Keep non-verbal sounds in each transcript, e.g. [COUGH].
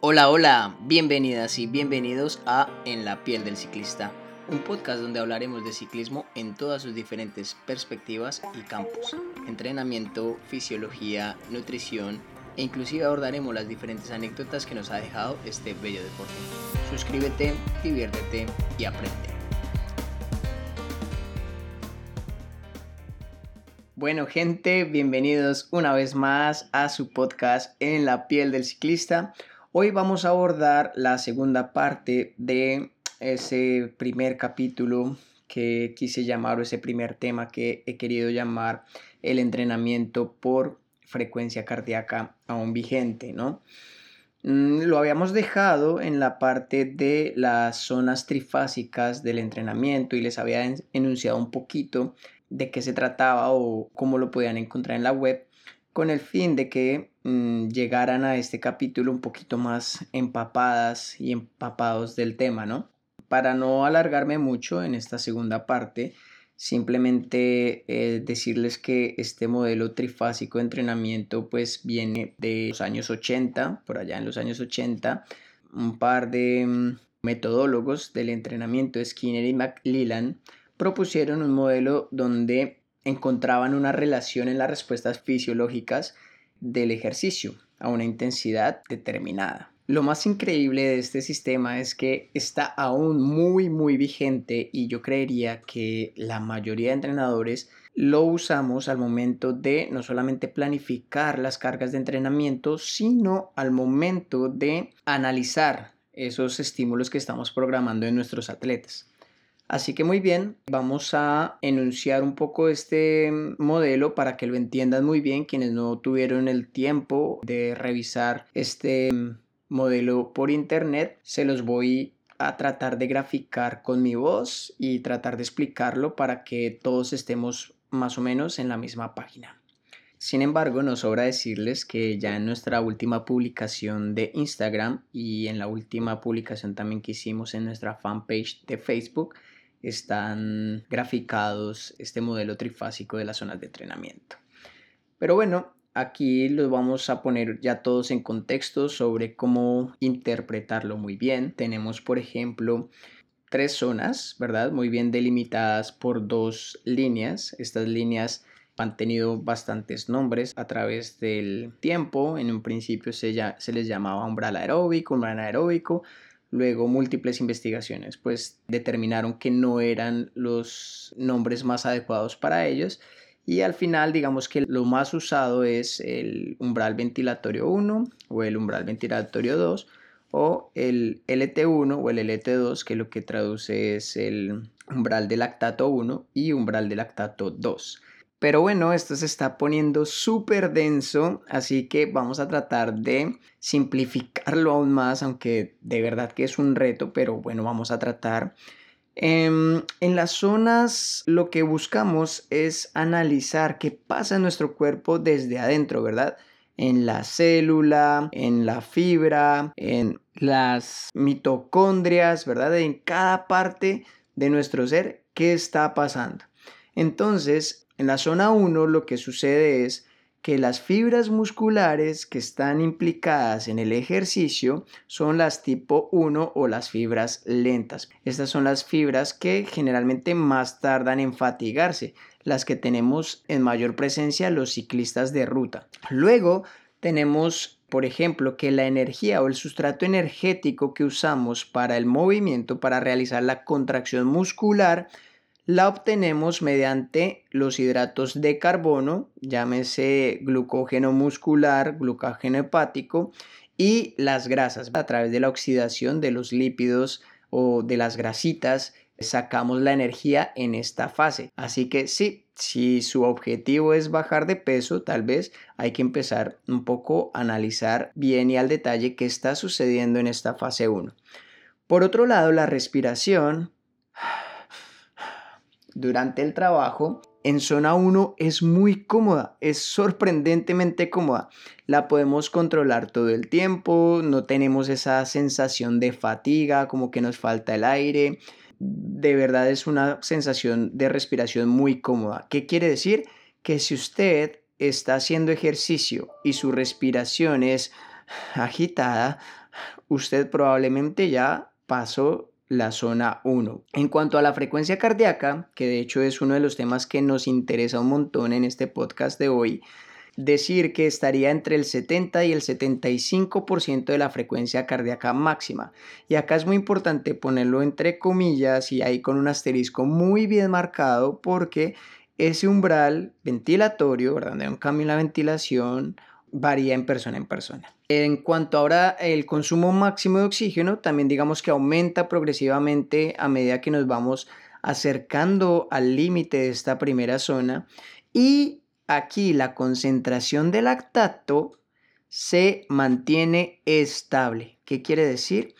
Hola, hola, bienvenidas y bienvenidos a En la piel del ciclista, un podcast donde hablaremos de ciclismo en todas sus diferentes perspectivas y campos, entrenamiento, fisiología, nutrición e inclusive abordaremos las diferentes anécdotas que nos ha dejado este bello deporte. Suscríbete, diviértete y aprende. Bueno gente, bienvenidos una vez más a su podcast En la piel del ciclista. Hoy vamos a abordar la segunda parte de ese primer capítulo que quise llamar o ese primer tema que he querido llamar el entrenamiento por frecuencia cardíaca aún vigente, ¿no? Mm, lo habíamos dejado en la parte de las zonas trifásicas del entrenamiento y les había enunciado un poquito de qué se trataba o cómo lo podían encontrar en la web con el fin de que mm, llegaran a este capítulo un poquito más empapadas y empapados del tema, ¿no? Para no alargarme mucho en esta segunda parte, simplemente eh, decirles que este modelo trifásico de entrenamiento pues viene de los años 80, por allá en los años 80, un par de mm, metodólogos del entrenamiento, Skinner y McLellan, propusieron un modelo donde encontraban una relación en las respuestas fisiológicas del ejercicio a una intensidad determinada. Lo más increíble de este sistema es que está aún muy muy vigente y yo creería que la mayoría de entrenadores lo usamos al momento de no solamente planificar las cargas de entrenamiento, sino al momento de analizar esos estímulos que estamos programando en nuestros atletas. Así que muy bien, vamos a enunciar un poco este modelo para que lo entiendan muy bien quienes no tuvieron el tiempo de revisar este modelo por internet. Se los voy a tratar de graficar con mi voz y tratar de explicarlo para que todos estemos más o menos en la misma página. Sin embargo, nos sobra decirles que ya en nuestra última publicación de Instagram y en la última publicación también que hicimos en nuestra fanpage de Facebook, están graficados este modelo trifásico de las zonas de entrenamiento. Pero bueno, aquí los vamos a poner ya todos en contexto sobre cómo interpretarlo muy bien. Tenemos, por ejemplo, tres zonas, ¿verdad? Muy bien delimitadas por dos líneas. Estas líneas han tenido bastantes nombres a través del tiempo. En un principio se, ya, se les llamaba umbral aeróbico, umbral aeróbico. Luego múltiples investigaciones pues determinaron que no eran los nombres más adecuados para ellos y al final digamos que lo más usado es el umbral ventilatorio 1 o el umbral ventilatorio 2 o el LT1 o el LT2 que lo que traduce es el umbral de lactato 1 y umbral de lactato 2. Pero bueno, esto se está poniendo súper denso, así que vamos a tratar de simplificarlo aún más, aunque de verdad que es un reto, pero bueno, vamos a tratar. Em, en las zonas lo que buscamos es analizar qué pasa en nuestro cuerpo desde adentro, ¿verdad? En la célula, en la fibra, en las mitocondrias, ¿verdad? En cada parte de nuestro ser, ¿qué está pasando? Entonces, en la zona 1 lo que sucede es que las fibras musculares que están implicadas en el ejercicio son las tipo 1 o las fibras lentas. Estas son las fibras que generalmente más tardan en fatigarse, las que tenemos en mayor presencia los ciclistas de ruta. Luego tenemos, por ejemplo, que la energía o el sustrato energético que usamos para el movimiento, para realizar la contracción muscular, la obtenemos mediante los hidratos de carbono, llámese glucógeno muscular, glucógeno hepático, y las grasas. A través de la oxidación de los lípidos o de las grasitas, sacamos la energía en esta fase. Así que sí, si su objetivo es bajar de peso, tal vez hay que empezar un poco a analizar bien y al detalle qué está sucediendo en esta fase 1. Por otro lado, la respiración durante el trabajo, en zona 1 es muy cómoda, es sorprendentemente cómoda. La podemos controlar todo el tiempo, no tenemos esa sensación de fatiga, como que nos falta el aire. De verdad es una sensación de respiración muy cómoda. ¿Qué quiere decir? Que si usted está haciendo ejercicio y su respiración es agitada, usted probablemente ya pasó la zona 1. En cuanto a la frecuencia cardíaca, que de hecho es uno de los temas que nos interesa un montón en este podcast de hoy, decir que estaría entre el 70 y el 75% de la frecuencia cardíaca máxima. Y acá es muy importante ponerlo entre comillas y ahí con un asterisco muy bien marcado porque ese umbral ventilatorio, ¿verdad? De un cambio la ventilación varía en persona en persona. En cuanto ahora el consumo máximo de oxígeno, también digamos que aumenta progresivamente a medida que nos vamos acercando al límite de esta primera zona y aquí la concentración de lactato se mantiene estable. ¿Qué quiere decir?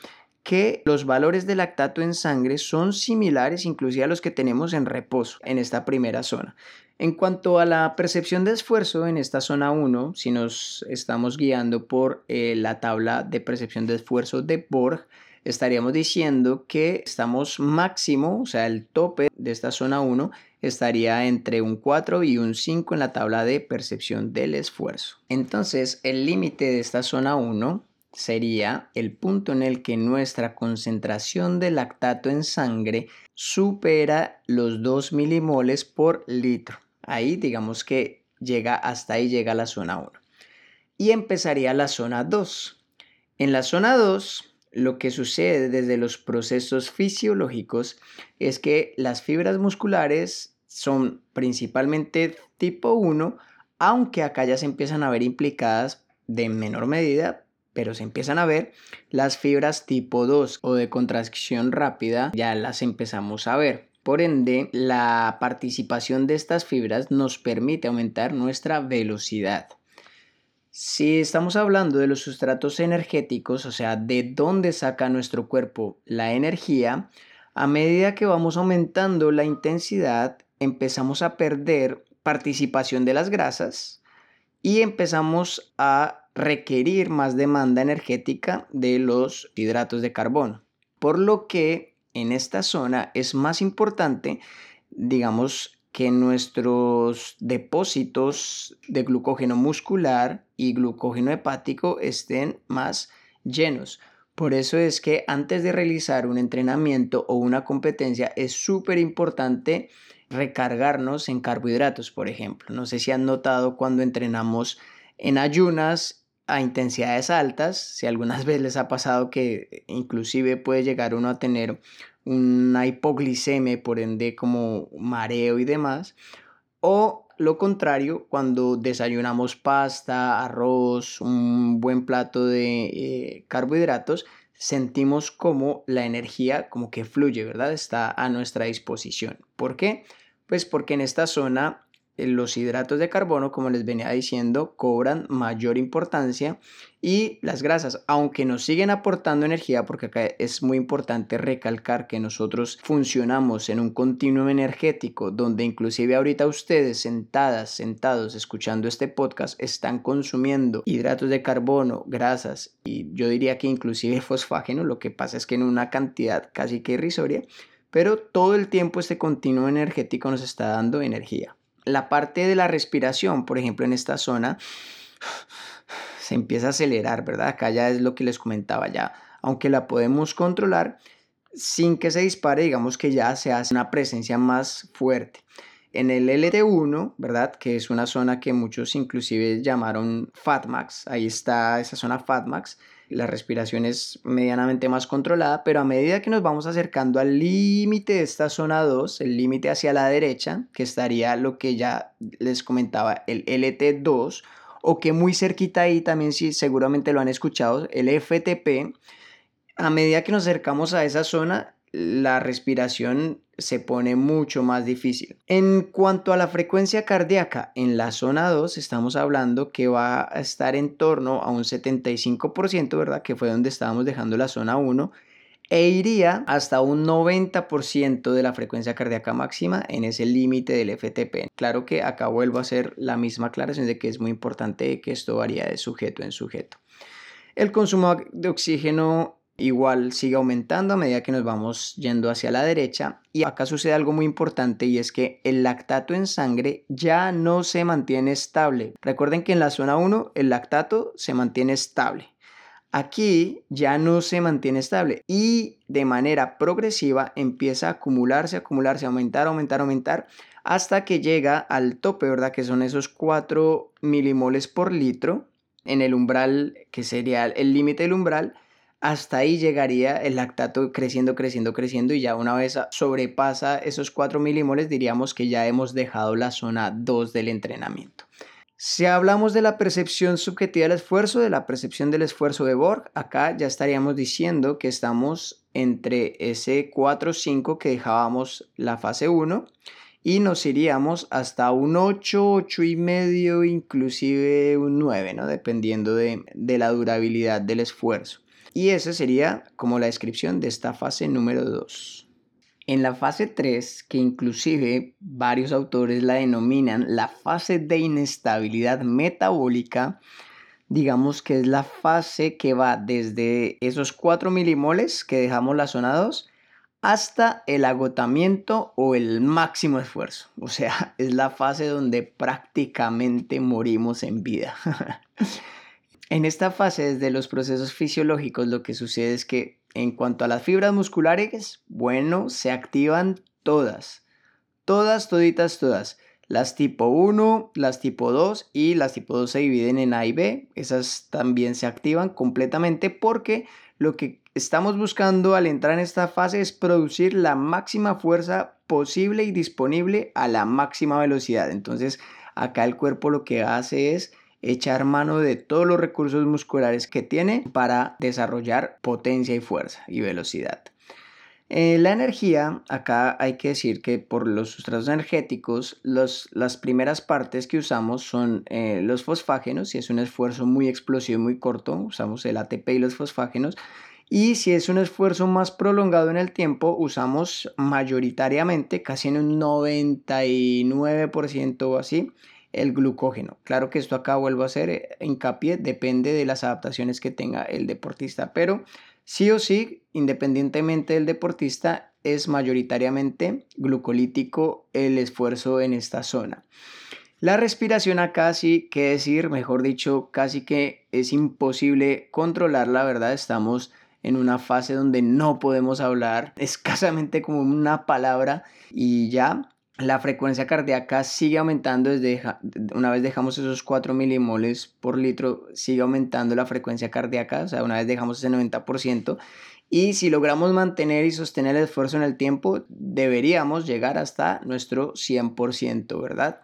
que los valores de lactato en sangre son similares inclusive a los que tenemos en reposo en esta primera zona. En cuanto a la percepción de esfuerzo en esta zona 1, si nos estamos guiando por eh, la tabla de percepción de esfuerzo de Borg, estaríamos diciendo que estamos máximo, o sea, el tope de esta zona 1 estaría entre un 4 y un 5 en la tabla de percepción del esfuerzo. Entonces, el límite de esta zona 1 sería el punto en el que nuestra concentración de lactato en sangre supera los 2 milimoles por litro. Ahí digamos que llega hasta ahí llega la zona 1. Y empezaría la zona 2. En la zona 2 lo que sucede desde los procesos fisiológicos es que las fibras musculares son principalmente tipo 1, aunque acá ya se empiezan a ver implicadas de menor medida pero se empiezan a ver las fibras tipo 2 o de contracción rápida, ya las empezamos a ver. Por ende, la participación de estas fibras nos permite aumentar nuestra velocidad. Si estamos hablando de los sustratos energéticos, o sea, de dónde saca nuestro cuerpo la energía, a medida que vamos aumentando la intensidad, empezamos a perder participación de las grasas y empezamos a requerir más demanda energética de los hidratos de carbono. Por lo que en esta zona es más importante, digamos, que nuestros depósitos de glucógeno muscular y glucógeno hepático estén más llenos. Por eso es que antes de realizar un entrenamiento o una competencia es súper importante recargarnos en carbohidratos, por ejemplo. No sé si han notado cuando entrenamos en ayunas a intensidades altas, si algunas [LAUGHS] veces les ha pasado que inclusive puede llegar uno a tener una hipoglicemia, por ende como mareo y demás, o lo contrario, cuando desayunamos pasta, arroz, un buen plato de eh, carbohidratos, sentimos como la energía como que fluye, ¿verdad? Está a nuestra disposición. ¿Por qué? Pues porque en esta zona los hidratos de carbono, como les venía diciendo, cobran mayor importancia y las grasas, aunque nos siguen aportando energía, porque acá es muy importante recalcar que nosotros funcionamos en un continuum energético donde inclusive ahorita ustedes sentadas, sentados, escuchando este podcast, están consumiendo hidratos de carbono, grasas y yo diría que inclusive [LAUGHS] fosfágeno, lo que pasa es que en una cantidad casi que irrisoria, pero todo el tiempo este continuo energético nos está dando energía la parte de la respiración, por ejemplo, en esta zona, se empieza a acelerar, ¿verdad? Acá ya es lo que les comentaba ya. Aunque la podemos controlar, sin que se dispare, digamos que ya se hace una presencia más fuerte. En el LT1, ¿verdad? Que es una zona que muchos inclusive llamaron FATMAX, ahí está esa zona FATMAX, la respiración es medianamente más controlada, pero a medida que nos vamos acercando al límite de esta zona 2, el límite hacia la derecha, que estaría lo que ya les comentaba, el LT2, o que muy cerquita ahí también sí, seguramente lo han escuchado, el FTP, a medida que nos acercamos a esa zona, la respiración se pone mucho más difícil. En cuanto a la frecuencia cardíaca, en la zona 2 estamos hablando que va a estar en torno a un 75%, ¿verdad? Que fue donde estábamos dejando la zona 1 e iría hasta un 90% de la frecuencia cardíaca máxima en ese límite del FTP. Claro que acá vuelvo a hacer la misma aclaración de que es muy importante que esto varía de sujeto en sujeto. El consumo de oxígeno igual sigue aumentando a medida que nos vamos yendo hacia la derecha y acá sucede algo muy importante y es que el lactato en sangre ya no se mantiene estable. Recuerden que en la zona 1 el lactato se mantiene estable. Aquí ya no se mantiene estable y de manera progresiva empieza a acumularse, acumularse, aumentar, aumentar, aumentar hasta que llega al tope, ¿verdad? Que son esos 4 milimoles por litro en el umbral, que sería el límite del umbral. Hasta ahí llegaría el lactato creciendo, creciendo, creciendo y ya una vez sobrepasa esos 4 milimoles diríamos que ya hemos dejado la zona 2 del entrenamiento. Si hablamos de la percepción subjetiva del esfuerzo, de la percepción del esfuerzo de Borg, acá ya estaríamos diciendo que estamos entre ese 4-5 que dejábamos la fase 1 y nos iríamos hasta un 8, 8 y medio, inclusive un 9, ¿no? dependiendo de, de la durabilidad del esfuerzo. Y esa sería como la descripción de esta fase número 2. En la fase 3, que inclusive varios autores la denominan la fase de inestabilidad metabólica, digamos que es la fase que va desde esos 4 milimoles que dejamos la zona 2 hasta el agotamiento o el máximo esfuerzo. O sea, es la fase donde prácticamente morimos en vida. [LAUGHS] en esta fase, desde los procesos fisiológicos, lo que sucede es que en cuanto a las fibras musculares, bueno, se activan todas. Todas, toditas, todas. Las tipo 1, las tipo 2 y las tipo 2 se dividen en A y B. Esas también se activan completamente porque lo que estamos buscando al entrar en esta fase es producir la máxima fuerza posible y disponible a la máxima velocidad. Entonces acá el cuerpo lo que hace es echar mano de todos los recursos musculares que tiene para desarrollar potencia y fuerza y velocidad. Eh, la energía, acá hay que decir que por los sustratos energéticos, las primeras partes que usamos son eh, los fosfágenos, si es un esfuerzo muy explosivo y muy corto, usamos el ATP y los fosfágenos, y si es un esfuerzo más prolongado en el tiempo, usamos mayoritariamente, casi en un 99% o así, el glucógeno. Claro que esto acá vuelvo a hacer eh, hincapié, depende de las adaptaciones que tenga el deportista, pero sí o sí, independientemente del deportista, es mayoritariamente glucolítico el esfuerzo en esta zona. La respiración acá sí, que decir, mejor dicho, casi que es imposible controlar, la verdad, estamos en una fase donde no podemos hablar, [LAUGHS] escasamente como una palabra y ya la frecuencia cardíaca sigue aumentando una vez dejamos esos 4 milimoles por litro, sigue aumentando la frecuencia cardíaca, una vez dejamos ese 90%, y si logramos mantener y sostener el esfuerzo en el tiempo, deberíamos llegar hasta nuestro 100%, ¿verdad?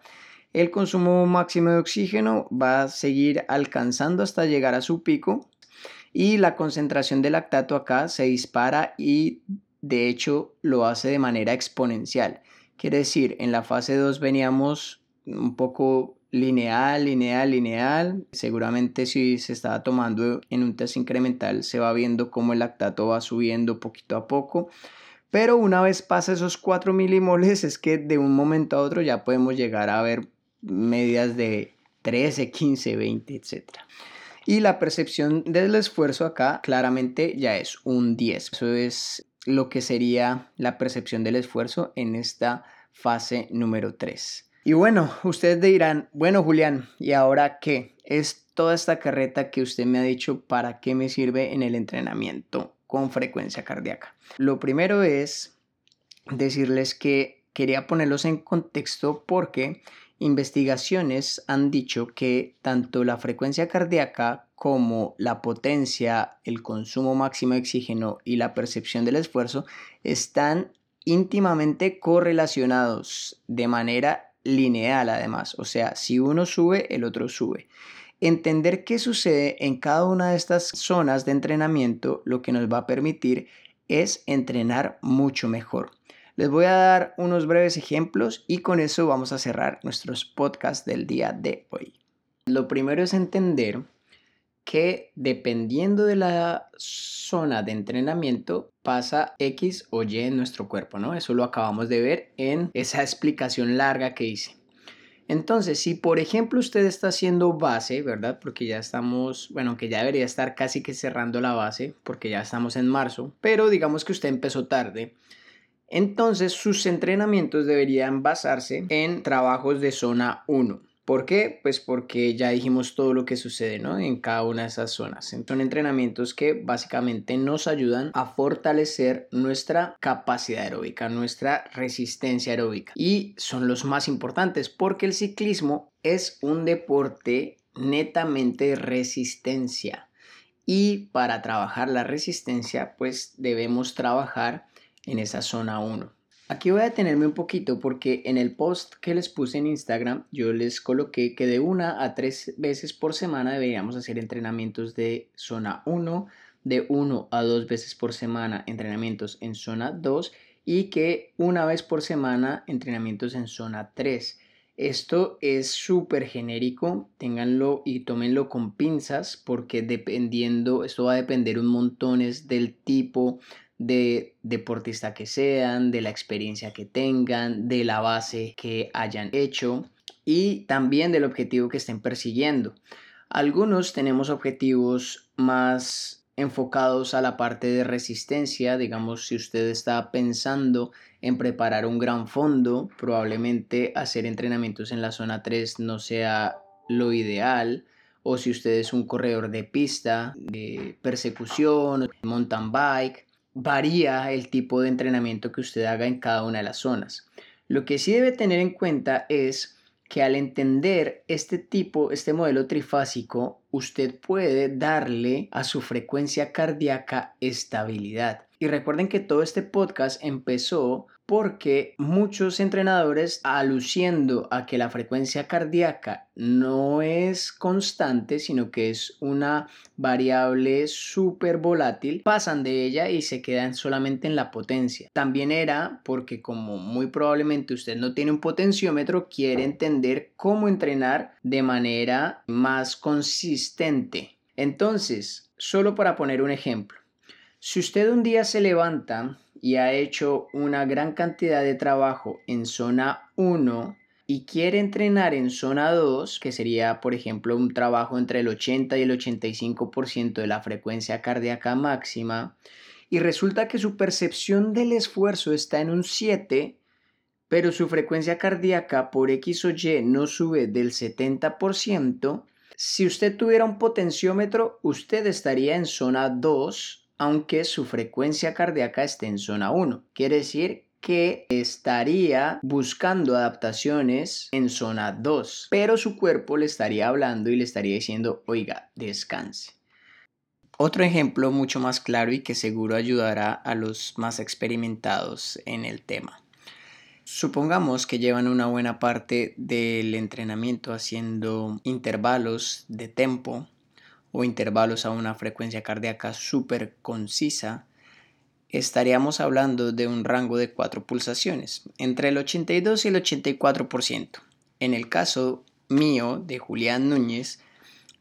El consumo máximo de oxígeno va a seguir alcanzando hasta llegar a su pico y la concentración de lactato acá se dispara y de hecho lo hace de manera exponencial. Quiere decir, en la fase 2 veníamos un poco lineal, lineal, lineal. Seguramente si se estaba tomando en un test incremental se va viendo cómo el lactato va subiendo poquito a poco. Pero una vez pasa esos 4 milimoles es que de un momento a otro ya podemos llegar a ver medidas de 13, 15, 20, etc. Y la percepción del esfuerzo acá claramente ya es un 10. Eso es lo que sería la percepción del esfuerzo en esta fase número 3. Y bueno, ustedes dirán, bueno Julián, ¿y ahora qué? Es toda esta carreta que usted me ha dicho para qué me sirve en el entrenamiento con frecuencia cardíaca. Lo primero es decirles que quería ponerlos en contexto porque investigaciones han dicho que tanto la frecuencia cardíaca como la potencia, el consumo máximo de oxígeno y la percepción del esfuerzo están íntimamente correlacionados de manera lineal además. O sea, si uno sube, el otro sube. Entender qué sucede en cada una de estas zonas de entrenamiento lo que nos va a permitir es entrenar mucho mejor. Les voy a dar unos breves ejemplos y con eso vamos a cerrar nuestros podcasts del día de hoy. Lo primero es entender que dependiendo de la zona de entrenamiento pasa X o Y en nuestro cuerpo, ¿no? Eso lo acabamos de ver en esa explicación larga que hice. Entonces, si por ejemplo usted está haciendo base, ¿verdad? Porque ya estamos, bueno, que ya debería estar casi que cerrando la base, porque ya estamos en marzo, pero digamos que usted empezó tarde. Entonces sus entrenamientos deberían basarse en trabajos de zona 1. ¿Por qué? Pues porque ya dijimos todo lo que sucede ¿no? en cada una de esas zonas. Son entrenamientos que básicamente nos ayudan a fortalecer nuestra capacidad aeróbica, nuestra resistencia aeróbica. Y son los más importantes porque el ciclismo es un deporte netamente de resistencia. Y para trabajar la resistencia, pues debemos trabajar en esa zona 1. Aquí voy a detenerme un poquito porque en el post que les puse en Instagram yo les coloqué que de una a tres veces por semana deberíamos hacer entrenamientos de zona 1, de 1 a dos veces por semana entrenamientos en zona 2 y que una vez por semana entrenamientos en zona 3. Esto es súper genérico, ténganlo y tómenlo con pinzas porque dependiendo, esto va a depender un montón del tipo de deportista que sean, de la experiencia que tengan, de la base que hayan hecho y también del objetivo que estén persiguiendo. Algunos tenemos objetivos más enfocados a la parte de resistencia, digamos si usted está pensando en preparar un gran fondo, probablemente hacer entrenamientos en la zona 3 no sea lo ideal, o si usted es un corredor de pista, de persecución, mountain bike, varía el tipo de entrenamiento que usted haga en cada una de las zonas. Lo que sí debe tener en cuenta es que al entender este tipo, este modelo trifásico, usted puede darle a su frecuencia cardíaca estabilidad. Y recuerden que todo este podcast empezó porque muchos entrenadores aluciendo a que la frecuencia cardíaca no es constante, sino que es una variable súper volátil, pasan de ella y se quedan solamente en la potencia. También era porque como muy probablemente usted no tiene un potenciómetro, quiere entender cómo entrenar de manera más consistente. Entonces, solo para poner un ejemplo, si usted un día se levanta y ha hecho una gran cantidad de trabajo en zona 1 y quiere entrenar en zona 2, que sería por ejemplo un trabajo entre el 80 y el 85% de la frecuencia cardíaca máxima, y resulta que su percepción del esfuerzo está en un 7, pero su frecuencia cardíaca por X o Y no sube del 70%, si usted tuviera un potenciómetro, usted estaría en zona 2 aunque su frecuencia cardíaca esté en zona 1. Quiere decir que estaría buscando adaptaciones en zona 2, pero su cuerpo le estaría hablando y le estaría diciendo, oiga, descanse. Otro ejemplo mucho más claro y que seguro ayudará a los más experimentados en el tema. Supongamos que llevan una buena parte del entrenamiento haciendo intervalos de tempo o intervalos a una frecuencia cardíaca súper concisa, estaríamos hablando de un rango de cuatro pulsaciones, entre el 82 y el 84%. En el caso mío de Julián Núñez,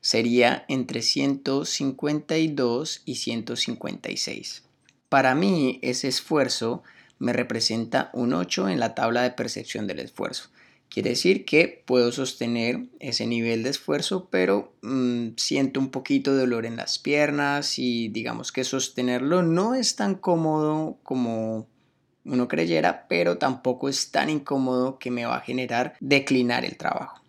sería entre 152 y 156. Para mí, ese esfuerzo me representa un 8 en la tabla de percepción del esfuerzo. Quiere decir que puedo sostener ese nivel de esfuerzo, pero mm, siento un poquito de dolor en las piernas y digamos que sostenerlo no es tan cómodo como uno creyera, pero tampoco es tan incómodo que me va a generar declinar el trabajo.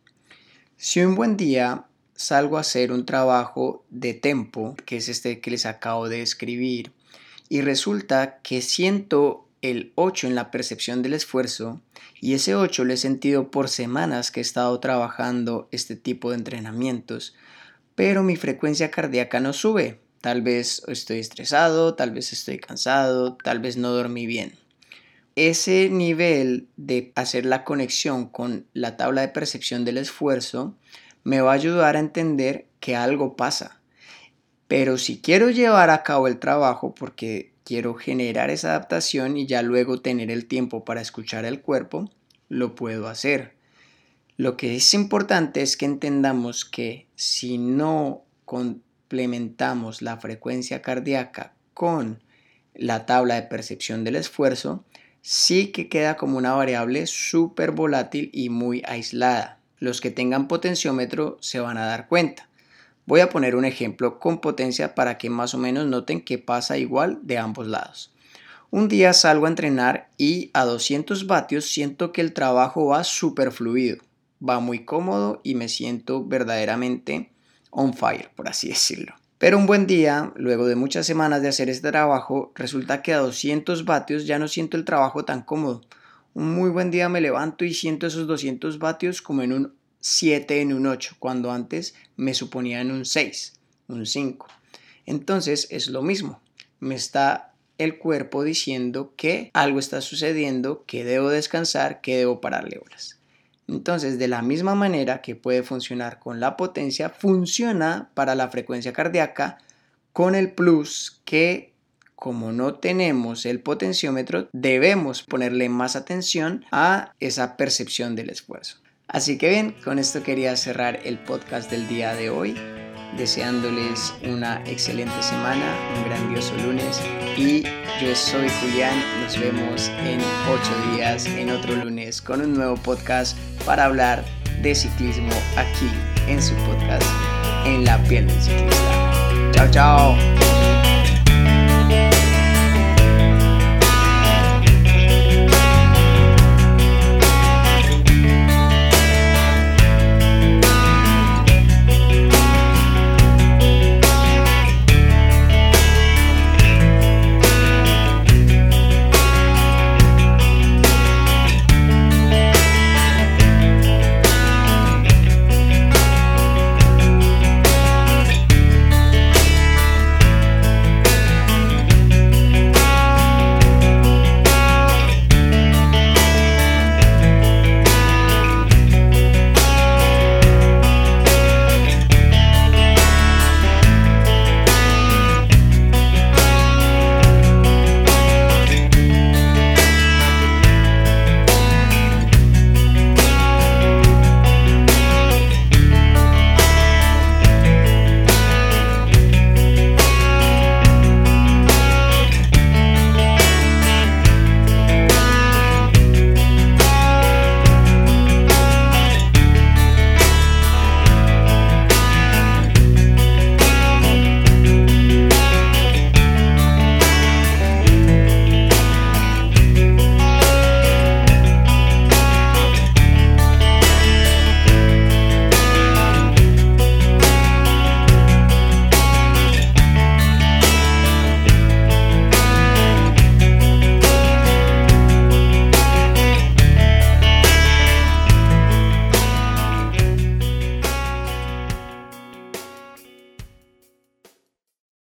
Si un buen día salgo a hacer un trabajo de tempo, que es este que les acabo de escribir, y resulta que siento el 8 en la percepción del esfuerzo y ese 8 lo he sentido por semanas que he estado trabajando este tipo de entrenamientos, pero mi frecuencia cardíaca no sube. Tal vez estoy estresado, tal vez estoy cansado, tal vez no dormí bien. Ese nivel de hacer la conexión con la tabla de percepción del esfuerzo me va a ayudar a entender que algo pasa. Pero si quiero llevar a cabo el trabajo, porque quiero generar esa adaptación y ya luego tener el tiempo para escuchar al cuerpo, lo puedo hacer. Lo que es importante es que entendamos que si no complementamos la frecuencia cardíaca con la tabla de percepción del esfuerzo, sí que queda como una variable súper volátil y muy aislada. Los que tengan potenciómetro se van a dar cuenta. Voy a poner un ejemplo con potencia para que más o menos noten que pasa igual de ambos lados. Un día salgo a entrenar y a 200 vatios siento que el trabajo va súper fluido. va muy cómodo y me siento verdaderamente on fire, por así [LAUGHS] decirlo. Pero un buen día, luego de muchas semanas de hacer este trabajo, resulta que a 200 vatios ya no siento el trabajo tan cómodo. Un muy buen día me levanto y siento esos 200 vatios como en un 7, en un 8, cuando antes me suponía en un 6, un 5. Entonces es lo mismo, me está el cuerpo diciendo que algo está sucediendo, que debo descansar, que debo pararle horas. Entonces, de la misma manera que puede funcionar con la potencia, funciona para la frecuencia cardíaca con el plus que como no tenemos el potenciómetro, debemos ponerle más atención a esa percepción del esfuerzo. Así que bien, con esto quería cerrar el podcast del día de hoy, deseándoles una excelente semana, un grandioso lunes y yo soy Julián, nos vemos en ocho días, en otro lunes, con un nuevo podcast para hablar de ciclismo aquí en su podcast En la piel del ciclista. Chao, chao.